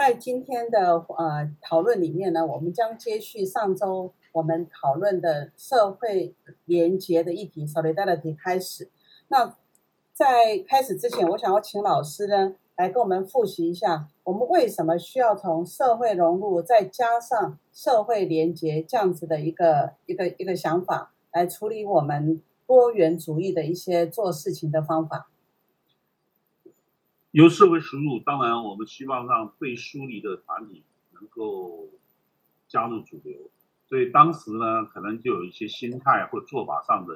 在今天的呃讨论里面呢，我们将接续上周我们讨论的社会连结的议题 （solidarity） 开始。那在开始之前，我想要请老师呢来跟我们复习一下，我们为什么需要从社会融入再加上社会连结这样子的一个一个一个想法，来处理我们多元主义的一些做事情的方法。由社会输入，当然我们希望让被疏离的团体能够加入主流，所以当时呢，可能就有一些心态或做法上的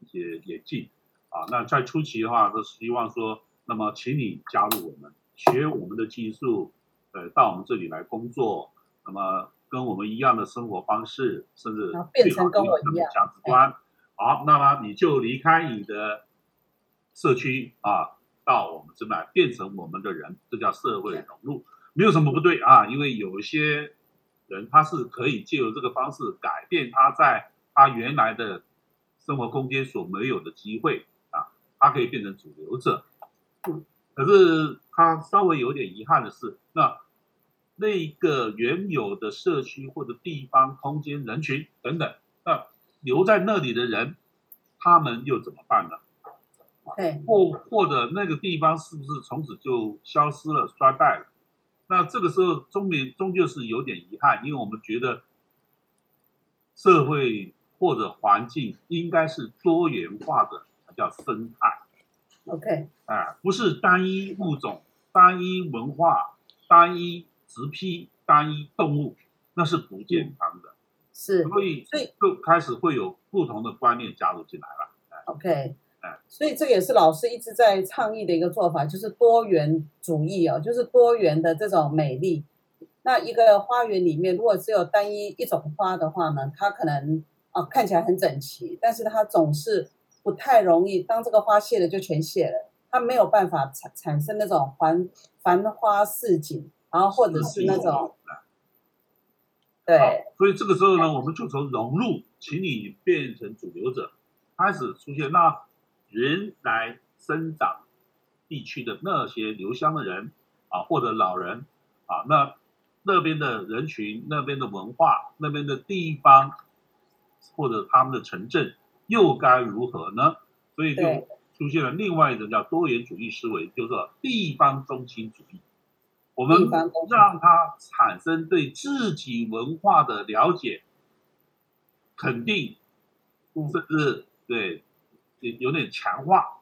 一些演进。啊，那在初期的话，都希望说，那么请你加入我们，学我们的技术，呃，到我们这里来工作，那么跟我们一样的生活方式，甚至变成跟我一样价值观。好，那么你就离开你的社区啊，到我们这边变成我们的人，这叫社会融入，没有什么不对啊，因为有一些人他是可以借由这个方式改变他在他原来的生活空间所没有的机会。啊，他可以变成主流者，可是他稍微有点遗憾的是，那那个原有的社区或者地方空间人群等等，那留在那里的人，他们又怎么办呢？对，或或者那个地方是不是从此就消失了、衰败了？那这个时候终年终究是有点遗憾，因为我们觉得社会或者环境应该是多元化的。才叫生态，OK，啊，不是单一物种、单一文化、单一植批、单一动物，那是不健康的。是，所以所以就开始会有不同的观念加入进来了。OK，哎，所以这个也是老师一直在倡议的一个做法，就是多元主义哦，就是多元的这种美丽。那一个花园里面，如果只有单一一种花的话呢，它可能啊看起来很整齐，但是它总是。不太容易，当这个花谢了就全谢了，它没有办法产产生那种繁繁花似锦，然后或者是那种，对。所以这个时候呢，我们就从融入，请你变成主流者，开始出现那原来生长地区的那些留乡的人啊，或者老人啊，那那边的人群、那边的文化、那边的地方，或者他们的城镇。又该如何呢？所以就出现了另外一种叫多元主义思维，就是地方中心主义。我们让他产生对自己文化的了解、肯定，甚至对有有点强化、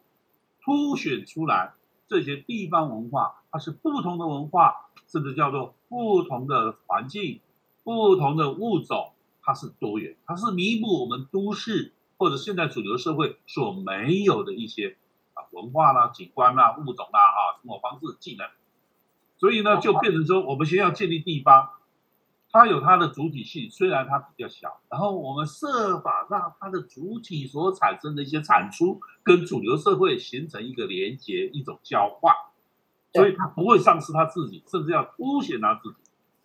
凸显出来这些地方文化，它是不同的文化，甚至叫做不同的环境、不同的物种，它是多元，它是弥补我们都市。或者现在主流社会所没有的一些啊文化啦、景观啦、物种啦、啊生活方式、技能，所以呢，就变成说，我们先要建立地方，它有它的主体性，虽然它比较小，然后我们设法让它的主体所产生的一些产出跟主流社会形成一个连接、一种交换，所以它不会丧失它自己，甚至要凸显它自己。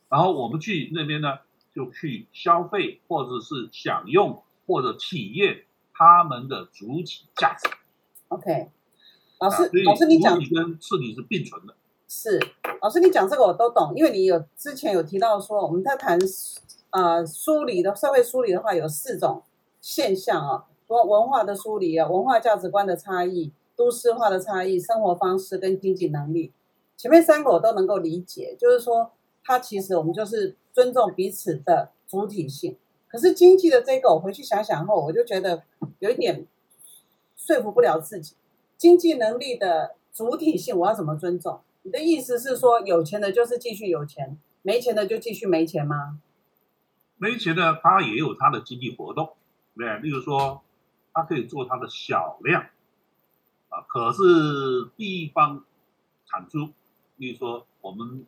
然后我们去那边呢，就去消费或者是享用。或者体验他们的主体价值。OK，老师，老师你讲跟次体是并存的。是，老师你讲这个我都懂，因为你有之前有提到说我们在谈呃梳理的社会梳理的话有四种现象啊，说文化的梳理啊，文化价值观的差异、都市化的差异、生活方式跟经济能力。前面三个我都能够理解，就是说它其实我们就是尊重彼此的主体性。可是经济的这个，我回去想想后，我就觉得有一点说服不了自己。经济能力的主体性，我要怎么尊重？你的意思是说，有钱的就是继续有钱，没钱的就继续没钱吗？没钱的他也有他的经济活动，对例如说，他可以做他的小量啊，可是地方产出例如说我们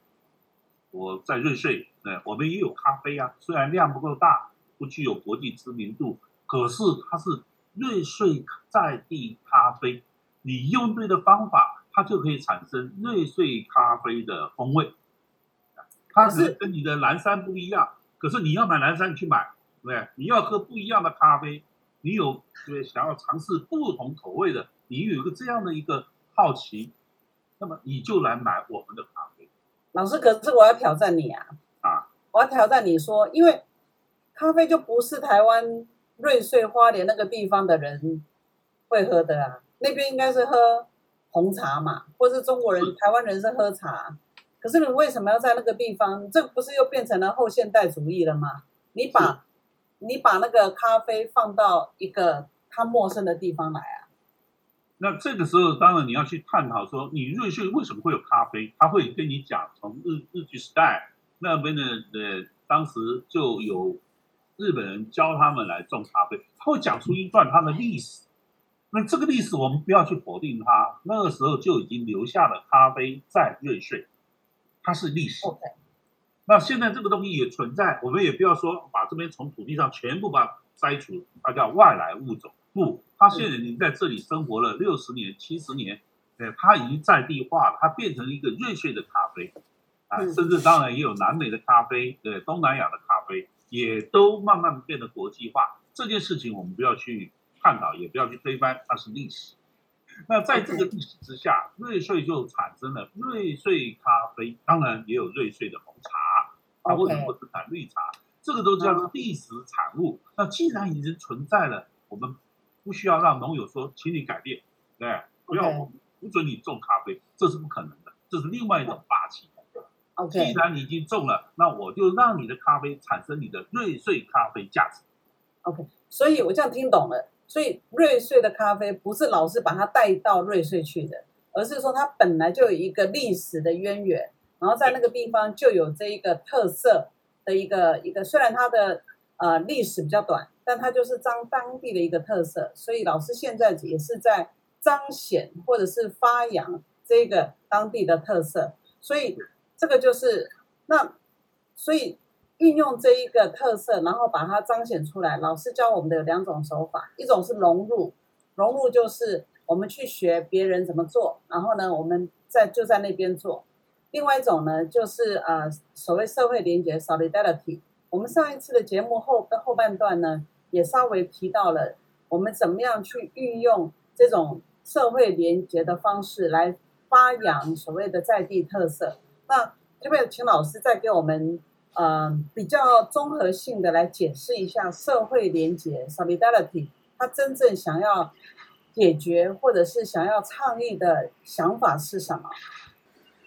我在瑞穗，对，我们也有咖啡啊，虽然量不够大，不具有国际知名度，可是它是瑞穗在地咖啡，你用对的方法，它就可以产生瑞穗咖啡的风味。它是跟你的蓝山不一样，可是你要买蓝山，你去买，对不对？你要喝不一样的咖啡，你有对想要尝试不同口味的，你有一个这样的一个好奇，那么你就来买我们的咖啡。老师，可是我要挑战你啊！啊，我要挑战你说，因为咖啡就不是台湾瑞穗花莲那个地方的人会喝的啊，那边应该是喝红茶嘛，或是中国人、台湾人是喝茶。可是你为什么要在那个地方？这不是又变成了后现代主义了吗？你把，你把那个咖啡放到一个他陌生的地方来啊？那这个时候，当然你要去探讨说，你瑞穗为什么会有咖啡？他会跟你讲，从日日据时代那边的呃，当时就有日本人教他们来种咖啡，他会讲出一段他的历史。那这个历史我们不要去否定它，那个时候就已经留下了咖啡在瑞穗。它是历史，那现在这个东西也存在，我们也不要说把这边从土地上全部把它摘除，它叫外来物种。不，它现在已经在这里生活了六十年、七十年，哎，它已经在地化了，它变成一个瑞穗的咖啡，啊，甚至当然也有南美的咖啡，对，东南亚的咖啡也都慢慢变得国际化。这件事情我们不要去探讨，也不要去推翻，它是历史。那在这个历史之下，瑞穗就产生了瑞穗咖啡，当然也有瑞穗的红茶，它为什么不只产绿茶？这个都叫做历史产物。那既然已经存在了，我们不需要让农友说，请你改变，对，不要不准你种咖啡，这是不可能的，这是另外一种霸气。OK，既然你已经种了，那我就让你的咖啡产生你的瑞穗咖啡价值。OK，所以我这样听懂了。所以瑞穗的咖啡不是老是把它带到瑞穗去的，而是说它本来就有一个历史的渊源，然后在那个地方就有这一个特色的一个一个，虽然它的呃历史比较短，但它就是彰当地的一个特色。所以老师现在也是在彰显或者是发扬这个当地的特色。所以这个就是那，所以。运用这一个特色，然后把它彰显出来。老师教我们的有两种手法，一种是融入，融入就是我们去学别人怎么做，然后呢，我们在就在那边做。另外一种呢，就是呃所谓社会连接 （solidarity）。我们上一次的节目后后半段呢，也稍微提到了我们怎么样去运用这种社会连接的方式来发扬所谓的在地特色。那这边请老师再给我们。嗯，比较综合性的来解释一下社会连结 （solidarity），它真正想要解决或者是想要倡议的想法是什么？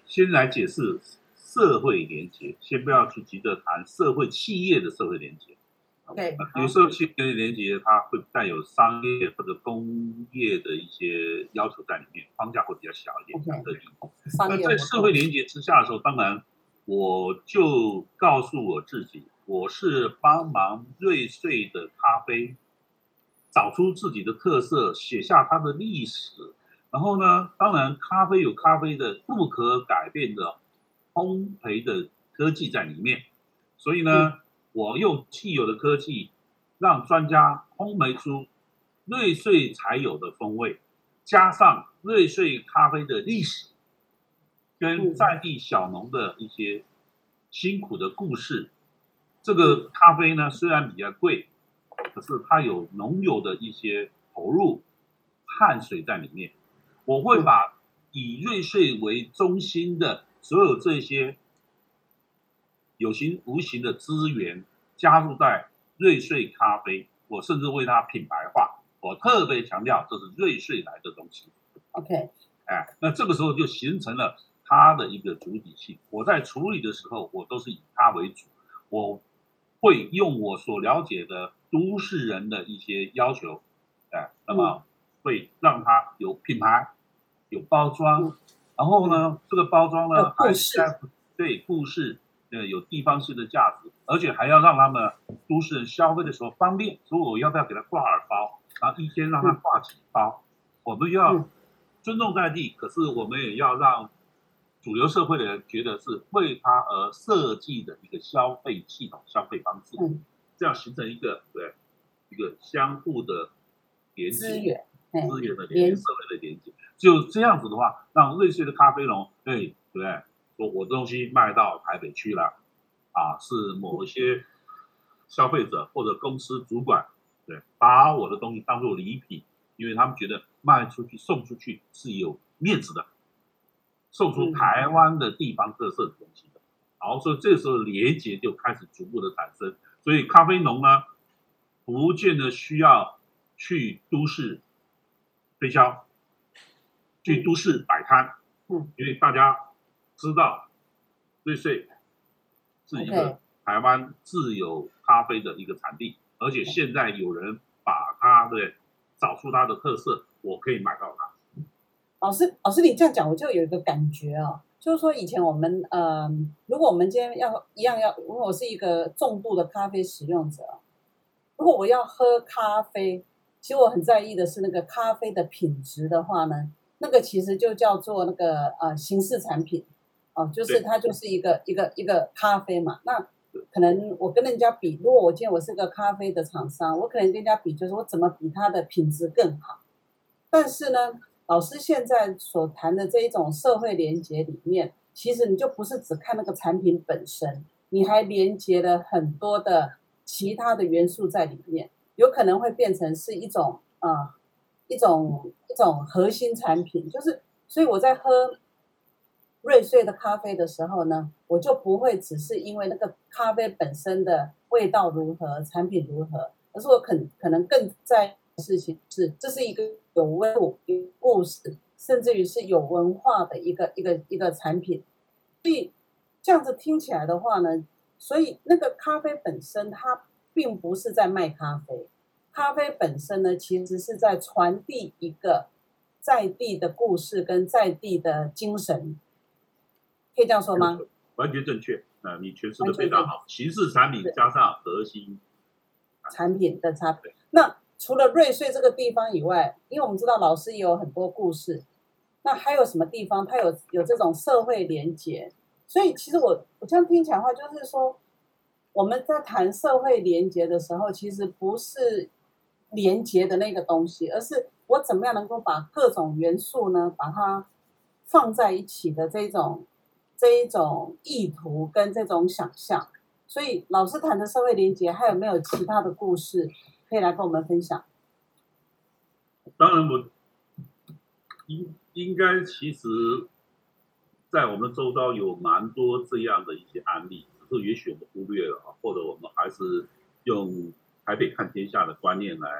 先来解释社会连结，先不要去急着谈社会企业的社会连结。OK，有时候企业连结它会带有商业或者工业的一些要求在里面，框架会比较小一点。那在社会连结之下的时候，当然。我就告诉我自己，我是帮忙瑞穗的咖啡找出自己的特色，写下它的历史。然后呢，当然咖啡有咖啡的不可改变的烘焙的科技在里面，所以呢，我用既有的科技让专家烘焙出瑞穗才有的风味，加上瑞穗咖啡的历史。跟在地小农的一些辛苦的故事，这个咖啡呢虽然比较贵，可是它有农友的一些投入汗水在里面。我会把以瑞穗为中心的所有这些有形无形的资源加入在瑞穗咖啡，我甚至为它品牌化，我特别强调这是瑞穗来的东西。OK，哎，那这个时候就形成了。它的一个主体性，我在处理的时候，我都是以它为主。我会用我所了解的都市人的一些要求，哎，那么会让它有品牌、有包装，然后呢，这个包装呢还对故事，呃，有地方性的价值，而且还要让他们都市人消费的时候方便。所以我要不要给他挂耳包？然后一天让他挂几包？我们要尊重在地，可是我们也要让。主流社会的人觉得是为他而设计的一个消费系统、消费方式，嗯，这样形成一个对一个相互的连接资源，哎资源的连连接、社会的连接。就这样子的话，让瑞穗的咖啡农，哎，对不对？说我东西卖到台北去了，啊，是某一些消费者或者公司主管，对，把我的东西当做礼品，因为他们觉得卖出去、送出去是有面子的，送出嗯台湾的地方特色的东西的。好，所以这时候连结就开始逐步的产生。所以咖啡农呢，不见得需要去都市推销，去都市摆摊，嗯，因为大家知道瑞穗是一个台湾自有咖啡的一个产地，而且现在有人把它的找出它的特色，我可以买到它。老师，老师，你这样讲，我就有一个感觉哦，就是说以前我们，呃，如果我们今天要一样要，如果我是一个重度的咖啡使用者，如果我要喝咖啡，其实我很在意的是那个咖啡的品质的话呢，那个其实就叫做那个呃形式产品，哦、就是它就是一个一个一个咖啡嘛。那可能我跟人家比，如果我今天我是个咖啡的厂商，我可能跟人家比，就是我怎么比它的品质更好。但是呢，老师现在所谈的这一种社会连接里面，其实你就不是只看那个产品本身，你还连接了很多的其他的元素在里面，有可能会变成是一种啊、一种一种核心产品，就是所以我在喝瑞穗的咖啡的时候呢，我就不会只是因为那个咖啡本身的味道如何、产品如何，而是我可可能更在事情是，这是一个有温度、有故事，甚至于是有文化的一个一个一个产品。所以这样子听起来的话呢，所以那个咖啡本身它并不是在卖咖啡，咖啡本身呢其实是在传递一个在地的故事跟在地的精神，可以这样说吗？完全正确，啊、你诠释的非常好。形式产品加上核心，产品的差别。那除了瑞穗这个地方以外，因为我们知道老师也有很多故事，那还有什么地方它有有这种社会连结？所以其实我我这样听起来的话，就是说我们在谈社会连结的时候，其实不是连结的那个东西，而是我怎么样能够把各种元素呢，把它放在一起的这种这一种意图跟这种想象。所以老师谈的社会连结，还有没有其他的故事可以来跟我们分享？当然我应应该其实，在我们周遭有蛮多这样的一些案例，只是也许我们忽略了啊，或者我们还是用台北看天下的观念来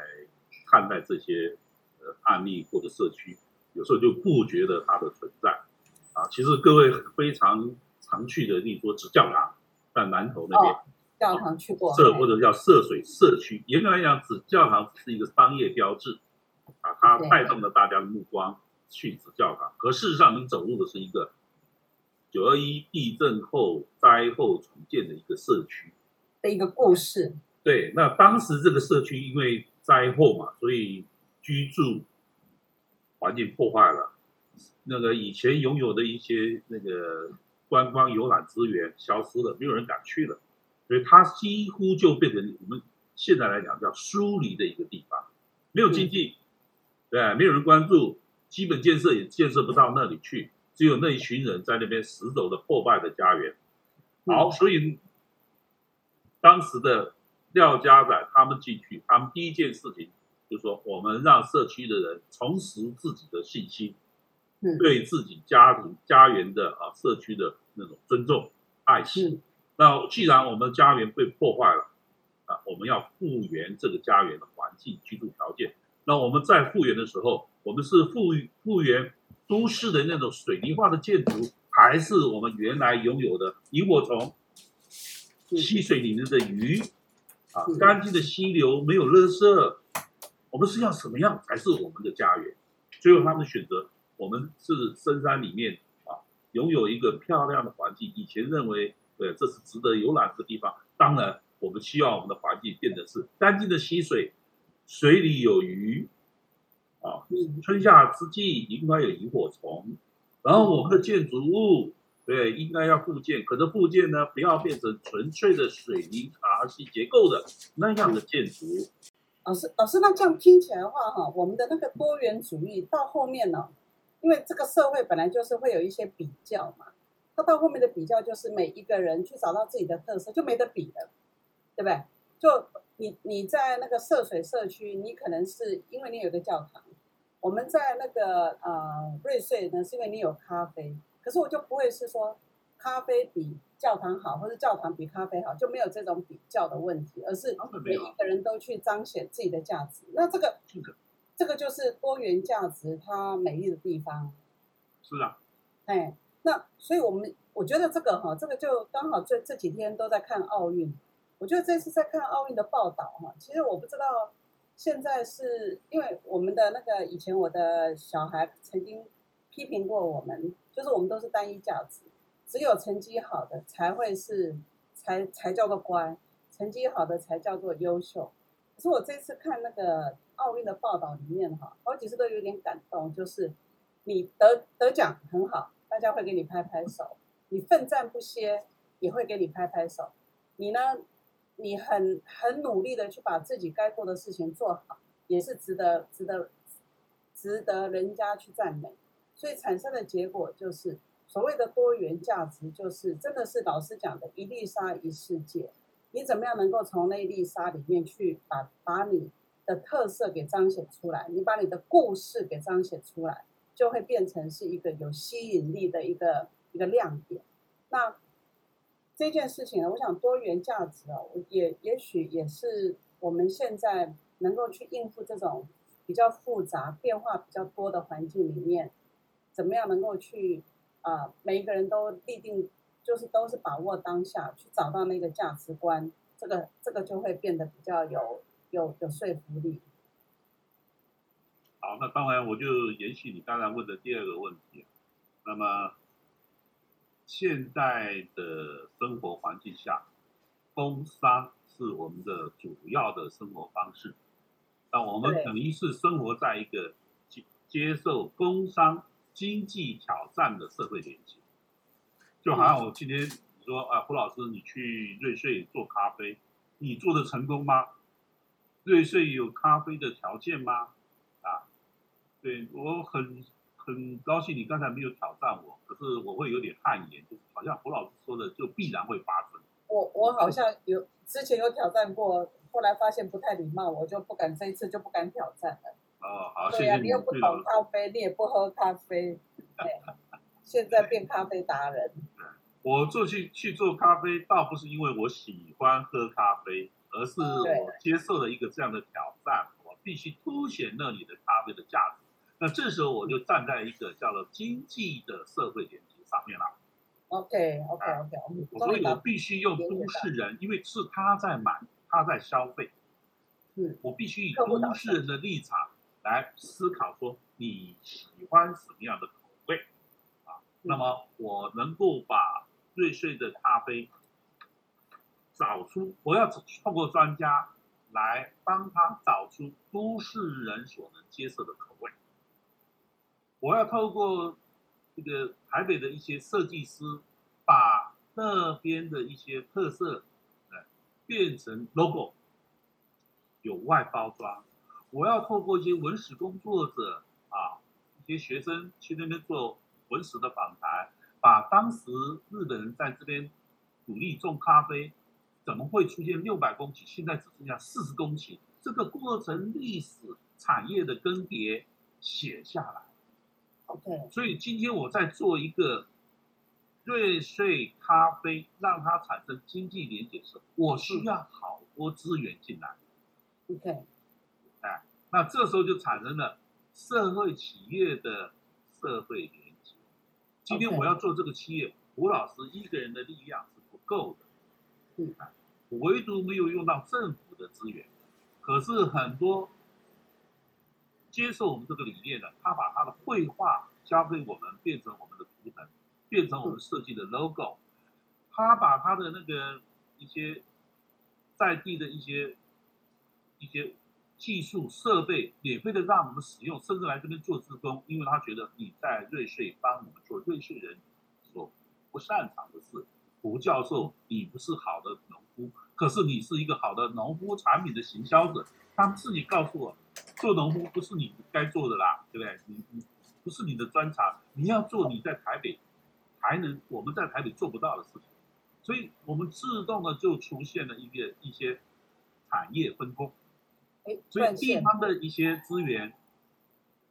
看待这些呃案例或者社区，有时候就不觉得它的存在啊。其实各位非常常去的，例如说纸教堂，在南头那边。哦教堂去过，社或者叫涉水社区，严格来讲，紫教堂是一个商业标志啊，它带动了大家的目光去紫教堂。可事实上，你走入的是一个九二一地震后灾后重建的一个社区。的一个故事，对，那当时这个社区因为灾后嘛，所以居住环境破坏了，那个以前拥有的一些那个观光游览资源消失了，没有人敢去了，所以它几乎就变成我们现在来讲叫疏离的一个地方，没有经济，对，没有人关注，基本建设也建设不到那里去，只有那一群人在那边死守的破败的家园。好，所以当时的廖家仔他们进去，他们第一件事情就是说，我们让社区的人重拾自己的信心，嗯对自己家庭、家园的啊社区的那种尊重、爱惜。嗯那既然我们的家园被破坏了，啊，我们要复原这个家园的环境、居住条件。那我们在复原的时候，我们是复复原都市的那种水泥化的建筑，还是我们原来拥有的萤火虫、嗯溪水里面的鱼啊嗯，干净的溪流，没有垃圾？我们是要什么样才是我们的家园？最后他们选择，我们是深山里面啊，拥有一个漂亮的环境。以前认为，对，这是值得游览的地方。当然，我们需要我们的环境变得是干净的溪水，水里有鱼，啊，嗯春夏之际应该有萤火虫，然后我们的建筑物，对，应该要复建，可是复建呢，不要变成纯粹的水泥 RC 结构的那样的建筑。老师，老师，那这样听起来的话，哈，我们的那个多元主义到后面呢，因为这个社会本来就是会有一些比较嘛，它到后面的比较就是每一个人去找到自己的特色，就没得比了，对不对？就你你在那个涉水社区，你可能是因为你有个教堂，我们在那个呃瑞穗呢，是因为你有咖啡，可是我就不会是说咖啡比教堂好，或者教堂比咖啡好，就没有这种比较的问题，而是每一个人都去彰显自己的价值。那这个这个就是多元价值它美丽的地方。是啊，哎，那所以我们我觉得这个哈，这个就刚好这这几天都在看奥运。我觉得这次在看奥运的报道哈，其实我不知道现在是因为我们的那个以前我的小孩曾经批评过我们，就是我们都是单一价值，只有成绩好的才会是才才叫做乖，成绩好的才叫做优秀。可是我这次看那个奥运的报道里面哈，好几次都有点感动，就是你得得奖很好，大家会给你拍拍手；你奋战不歇，也会给你拍拍手。你呢？你很很努力的去把自己该做的事情做好，也是值得值得值得人家去赞美。所以产生的结果就是所谓的多元价值，就是真的是老师讲的一粒沙一世界。你怎么样能够从那一粒沙里面去把把你的特色给彰显出来？你把你的故事给彰显出来，就会变成是一个有吸引力的一个一个亮点。那。这件事情呢，我想多元价值啊，也也许也是我们现在能够去应付这种比较复杂、变化比较多的环境里面，怎么样能够去啊，每一个人都立定，就是都是把握当下，去找到那个价值观，这个这个就会变得比较有有有说服力。好，那当然我就延续你刚才问的第二个问题，那么。现在的生活环境下，工商是我们的主要的生活方式。那我们等于是生活在一个接接受工商经济挑战的社会连接。就好像我今天你说啊，胡老师，你去瑞穗做咖啡，你做的成功吗？瑞穗有咖啡的条件吗？啊，对我很。很高兴你刚才没有挑战我，可是我会有点汗颜，就是好像胡老师说的，就必然会发生。我我好像有之前有挑战过，后来发现不太礼貌，我就不敢这一次就不敢挑战了。哦，好，对呀，你又不懂咖啡，你也不喝咖啡，对现在变咖啡达人。我做去去做咖啡，倒不是因为我喜欢喝咖啡，而是我接受了一个这样的挑战，我必须凸显那里的咖啡的价值。那这时候我就站在一个叫做经济的社会连接上面了。OK OK OK，所以我必须用都市人，因为是他在买，他在消费。嗯，我必须以都市人的立场来思考，说你喜欢什么样的口味啊？那么我能够把瑞穗的咖啡找出，我要透过专家来帮他找出都市人所能接受的口味。我要透过这个台北的一些设计师，把那边的一些特色，呃，变成 logo，有外包装。我要透过一些文史工作者啊，一些学生去那边做文史的访谈，把当时日本人在这边努力种咖啡，怎么会出现六百公顷，现在只剩下四十公顷，这个过程历史产业的更迭写下来。OK，所以今天我在做一个瑞穗咖啡，让它产生经济连接时，我需要好多资源进来。OK，哎，那这时候就产生了社会企业的社会连接。今天我要做这个企业，吴老师一个人的力量是不够的。嗯，唯独没有用到政府的资源，可是很多。接受我们这个理念的，他把他的绘画交给我们，变成我们的图腾，变成我们设计的 logo。他把他的那个一些在地的一些一些技术设备免费的让我们使用，甚至来这边做志工，因为他觉得你在瑞穗帮我们做瑞穗人所不擅长的事。胡教授，你不是好的农夫，可是你是一个好的农夫产品的行销者。他们自己告诉我，做农夫不是你该做的啦，对不对？你你不是你的专长，你要做你在台北还能我们在台北做不到的事情。所以我们自动的就出现了一个一些产业分工。所以地方的一些资源，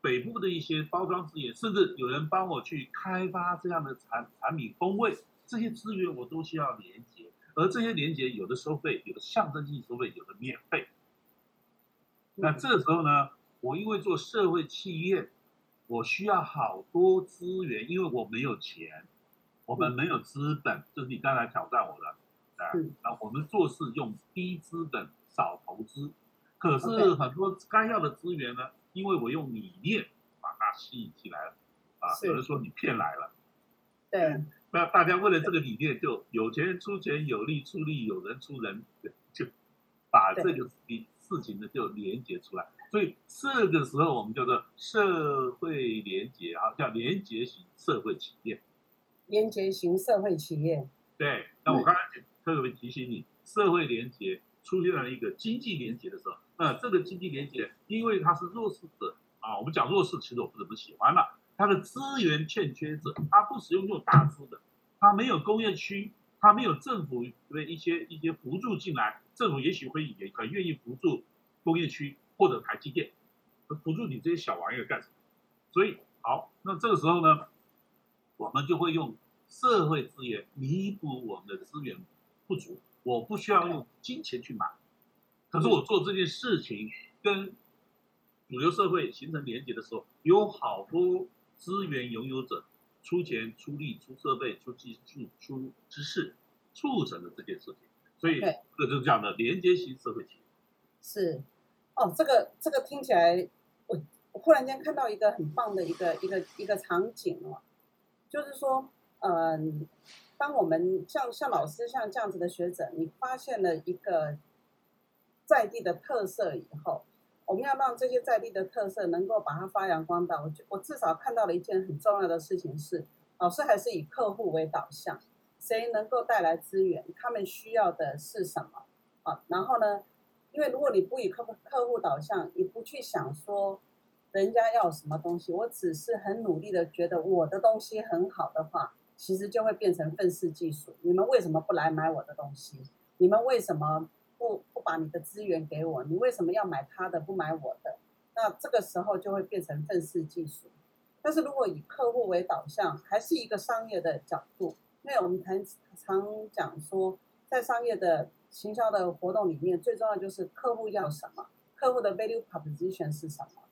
北部的一些包装资源，甚至有人帮我去开发这样的产产品风味，这些资源我都需要连接，而这些连接有的收费，有的象征性收费，有的免费。那这时候呢，我因为做社会企业，我需要好多资源，因为我没有钱，我们没有资本，就是你刚才挑战我的，啊，那我们做事用低资本少投资。可是很多该要的资源呢，因为我用理念把它吸引起来了，啊，有人说你骗来了，对，那大家为了这个理念，就有钱人出钱，有力出力，有人出人，就把这个事事情呢就连接出来。所以这个时候我们叫做社会连接啊，叫连接型社会企业。连接型社会企业。对，那我刚才特别提醒你，社会连接出现了一个经济连接的时候。那这个经济连接，因为它是弱势者啊，我们讲弱势，其实我不怎么喜欢了。它的资源欠缺者，它不使用这种大资的，它没有工业区，它没有政府的一些一些扶助进来，政府也许会也很愿意扶助工业区或者台积电，扶助你这些小玩意儿干什么？所以好，那这个时候呢，我们就会用社会资源弥补我们的资源不足，我不需要用金钱去买。可是我做这件事情跟主流社会形成连接的时候，有好多资源拥有者出钱、出力、出设备、出技术、出知识，促成了这件事情。所以这就是这样的连接型社会企业。是，哦，这个这个听起来，我我忽然间看到一个很棒的一个一个一个场景哦，就是说，嗯，当我们像像老师像这样子的学者，你发现了一个。在地的特色以后，我们要让这些在地的特色能够把它发扬光大。我我至少看到了一件很重要的事情是，老师还是以客户为导向，谁能够带来资源，他们需要的是什么啊？然后呢，因为如果你不以客户客户导向，你不去想说人家要什么东西，我只是很努力的觉得我的东西很好的话，其实就会变成愤世嫉俗。你们为什么不来买我的东西？你们为什么？不不把你的资源给我，你为什么要买他的不买我的？那这个时候就会变成愤世嫉俗。但是如果以客户为导向，还是一个商业的角度，因为我们常常讲说，在商业的行销的活动里面，最重要就是客户要什么，客户的 value proposition 是什么。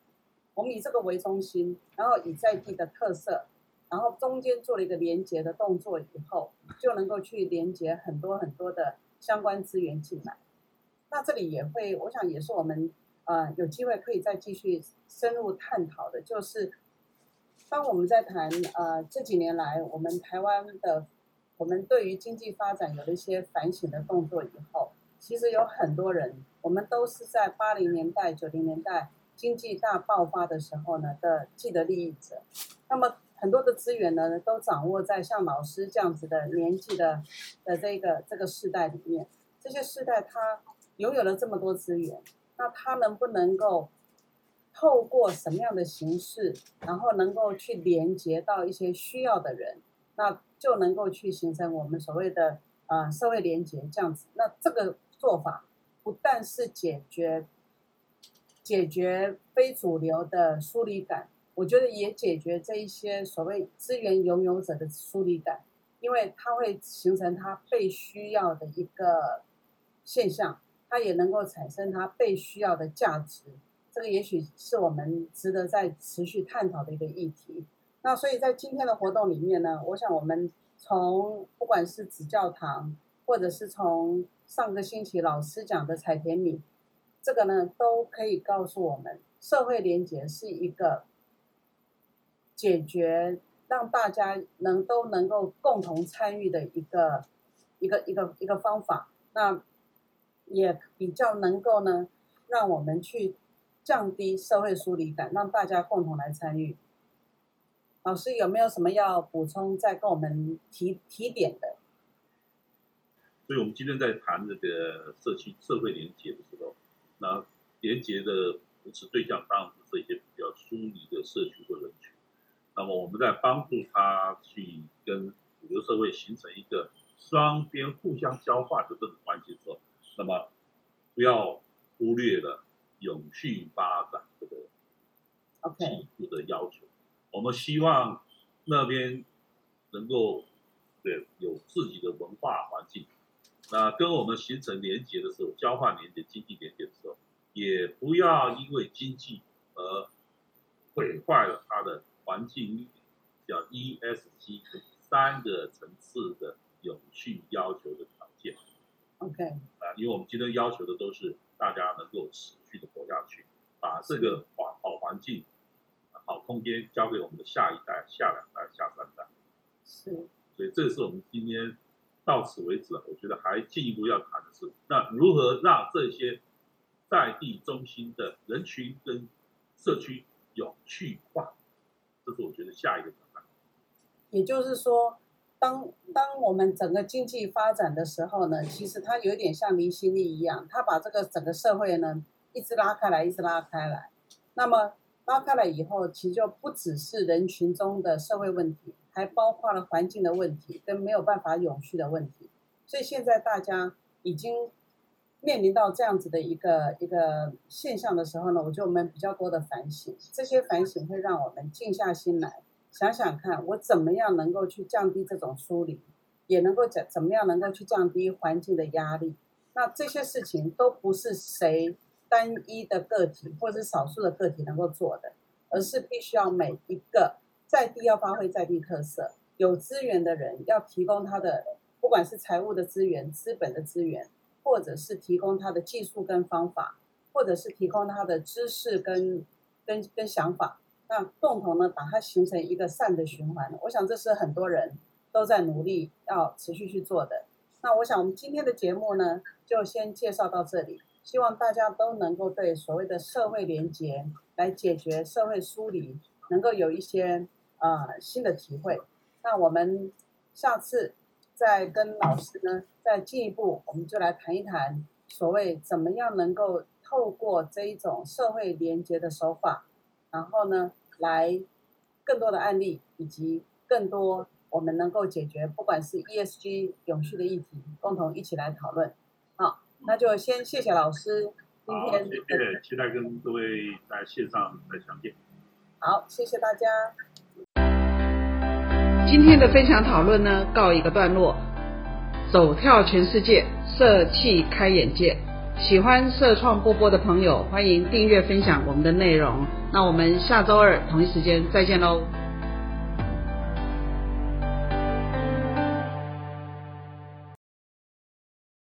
我们以这个为中心，然后以在地的特色，然后中间做了一个连接的动作以后，就能够去连接很多很多的相关资源进来。那这里也会，我想也是我们呃有机会可以再继续深入探讨的，就是当我们在谈呃这几年来我们台湾的我们对于经济发展有了一些反省的动作以后，其实有很多人，我们都是在八零年代、九零年代经济大爆发的时候呢的既得利益者，那么很多的资源呢都掌握在像老师这样子的年纪的的这个这个世代里面，这些世代他。拥有了这么多资源，那他能不能够透过什么样的形式，然后能够去连接到一些需要的人，那就能够去形成我们所谓的呃社会连接这样子。那这个做法不但是解决解决非主流的疏离感，我觉得也解决这一些所谓资源拥有者的疏离感，因为它会形成他被需要的一个现象。它也能够产生它被需要的价值，这个也许是我们值得在持续探讨的一个议题。那所以在今天的活动里面呢，我想我们从不管是紫教堂，或者是从上个星期老师讲的彩田米，这个呢都可以告诉我们，社会连结是一个解决让大家能都能够共同参与的一个一个一个一个方法。那也比较能够呢，让我们去降低社会疏离感，让大家共同来参与。老师有没有什么要补充，再跟我们提提点的？所以我们今天在谈这个社区社会连接的时候，那连接的扶持对象当然是这些比较疏离的社区或人群。那么我们在帮助他去跟主流社会形成一个双边互相交换的这种关系的时候，那么不要忽略了永续发展这个技术的要求。我们希望那边能够对有自己的文化环境，那跟我们形成连接的时候，交换连接、经济连接的时候，也不要因为经济而毁坏了它的环境，叫 ESG 三个层次的永续要求的条件。OK 啊，因为我们今天要求的都是大家能够持续的活下去，把这个环好环境、好空间交给我们的下一代、下两代、下三代。是所以这是我们今天到此为止，我觉得还进一步要谈的是，那如何让这些在地中心的人群跟社区有趣化，这是我觉得下一个挑战。也就是说，当当我们整个经济发展的时候呢，其实它有点像离心力一样，它把这个整个社会呢一直拉开来，一直拉开来。那么拉开了以后，其实就不只是人群中的社会问题，还包括了环境的问题跟没有办法永续的问题。所以现在大家已经面临到这样子的一个一个现象的时候呢，我觉得我们比较多的反省，这些反省会让我们静下心来。想想看，我怎么样能够去降低这种疏离，也能够怎怎么样能够去降低环境的压力。那这些事情都不是谁单一的个体或者是少数的个体能够做的，而是必须要每一个在地要发挥在地特色，有资源的人要提供他的，不管是财务的资源、资本的资源，或者是提供他的技术跟方法，或者是提供他的知识跟跟跟想法。那共同呢，把它形成一个善的循环。我想这是很多人都在努力要持续去做的。那我想我们今天的节目呢，就先介绍到这里。希望大家都能够对所谓的社会连结来解决社会疏离，能够有一些呃新的体会。那我们下次再跟老师呢再进一步，我们就来谈一谈所谓怎么样能够透过这一种社会连结的手法，然后呢。来更多的案例，以及更多我们能够解决，不管是 ESG 永续的议题，共同一起来讨论。好，那就先谢谢老师今天。谢谢，期待跟各位在线上再相见。好，谢谢大家。今天的分享讨论呢，告一个段落。走跳全世界，社气开眼界。喜欢社创波波的朋友，欢迎订阅分享我们的内容。那我们下周二同一时间再见喽。